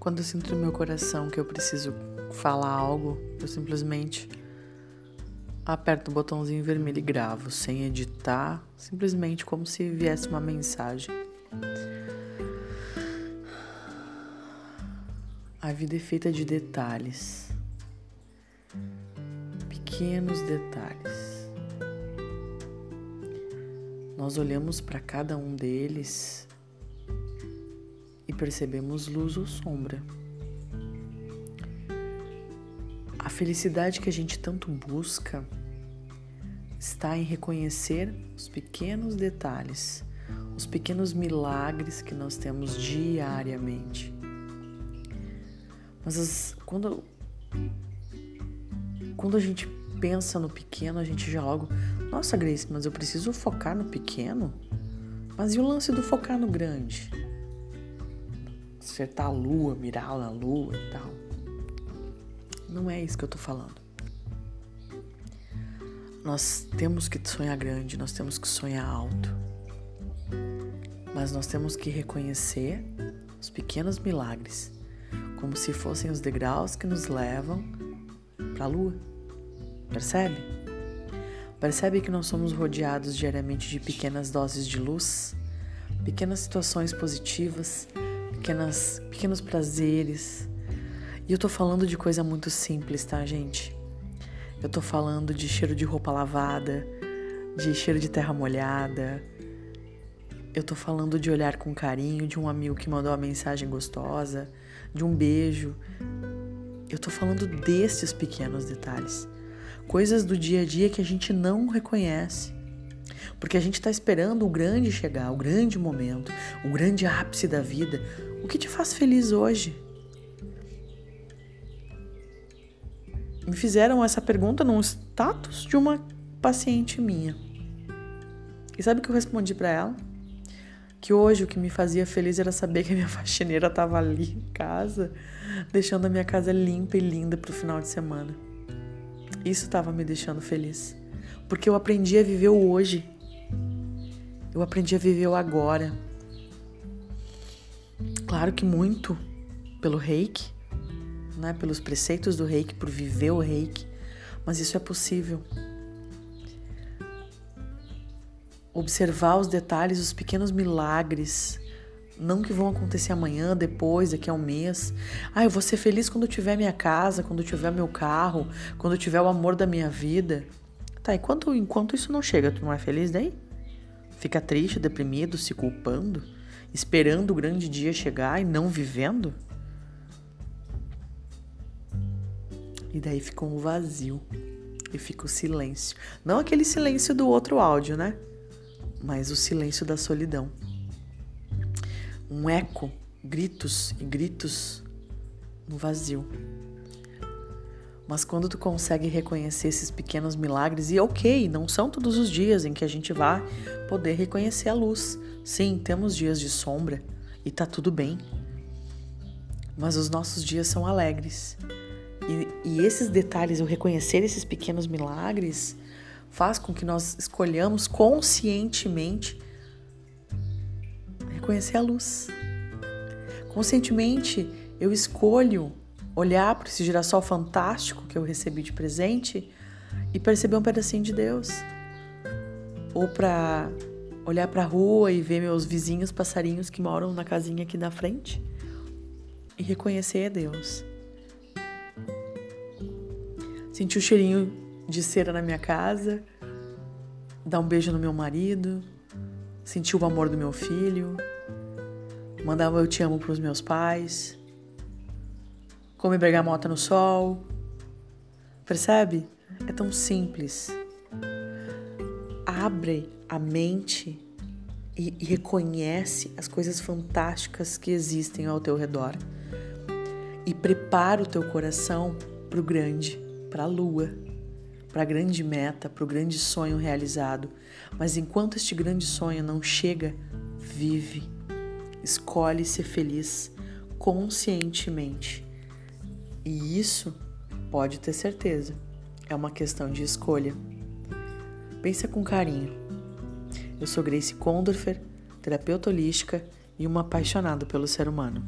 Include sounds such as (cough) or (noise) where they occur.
Quando eu sinto no meu coração que eu preciso falar algo, eu simplesmente aperto o botãozinho vermelho e gravo, sem editar, simplesmente como se viesse uma mensagem. A vida é feita de detalhes, pequenos detalhes. Nós olhamos para cada um deles percebemos luz ou sombra. A felicidade que a gente tanto busca está em reconhecer os pequenos detalhes, os pequenos milagres que nós temos diariamente. Mas as, quando, quando a gente pensa no pequeno, a gente já logo, nossa Grace, mas eu preciso focar no pequeno? Mas e o lance do focar no grande? Acertar a lua, mirar na lua e tal. Não é isso que eu tô falando. Nós temos que sonhar grande, nós temos que sonhar alto. Mas nós temos que reconhecer os pequenos milagres, como se fossem os degraus que nos levam para a lua. Percebe? Percebe que nós somos rodeados diariamente de pequenas doses de luz, pequenas situações positivas, pequenas, pequenos prazeres, e eu tô falando de coisa muito simples, tá, gente? Eu tô falando de cheiro de roupa lavada, de cheiro de terra molhada. Eu tô falando de olhar com carinho, de um amigo que mandou uma mensagem gostosa, de um beijo. Eu tô falando desses pequenos detalhes. Coisas do dia a dia que a gente não reconhece. Porque a gente está esperando o grande chegar, o grande momento, o grande ápice da vida. O que te faz feliz hoje? me fizeram essa pergunta num status de uma paciente minha. E sabe o que eu respondi para ela? Que hoje o que me fazia feliz era saber que a minha (laughs) faxineira estava ali em casa, deixando a minha casa limpa e linda para o final de semana. Isso estava me deixando feliz, porque eu aprendi a viver o hoje. Eu aprendi a viver o agora. Claro que muito pelo reiki, né, pelos preceitos do reiki, por viver o reiki, mas isso é possível. Observar os detalhes, os pequenos milagres, não que vão acontecer amanhã, depois, daqui a um mês. Ah, eu vou ser feliz quando eu tiver minha casa, quando eu tiver meu carro, quando eu tiver o amor da minha vida. Tá, e quando, enquanto isso não chega, tu não é feliz daí? Fica triste, deprimido, se culpando, esperando o grande dia chegar e não vivendo? E daí fica um vazio e fica o silêncio. Não aquele silêncio do outro áudio, né? Mas o silêncio da solidão. Um eco, gritos e gritos no vazio. Mas quando tu consegue reconhecer esses pequenos milagres, e ok, não são todos os dias em que a gente vai poder reconhecer a luz. Sim, temos dias de sombra e tá tudo bem. Mas os nossos dias são alegres e, e esses detalhes, o reconhecer esses pequenos milagres, faz com que nós escolhamos conscientemente reconhecer a luz. Conscientemente, eu escolho olhar para esse girassol fantástico que eu recebi de presente e perceber um pedacinho de Deus. Ou para olhar para a rua e ver meus vizinhos passarinhos que moram na casinha aqui na frente e reconhecer Deus. Sentir o cheirinho de cera na minha casa, dar um beijo no meu marido, sentir o amor do meu filho, mandar um eu te amo para os meus pais, comer bergamota no sol. Percebe? É tão simples. Abre a mente e, e reconhece as coisas fantásticas que existem ao teu redor. E prepara o teu coração para o grande para a lua, para a grande meta, para o grande sonho realizado. Mas enquanto este grande sonho não chega, vive, escolhe ser feliz conscientemente. E isso, pode ter certeza, é uma questão de escolha. Pensa com carinho. Eu sou Grace Condorfer, terapeuta holística e uma apaixonada pelo ser humano.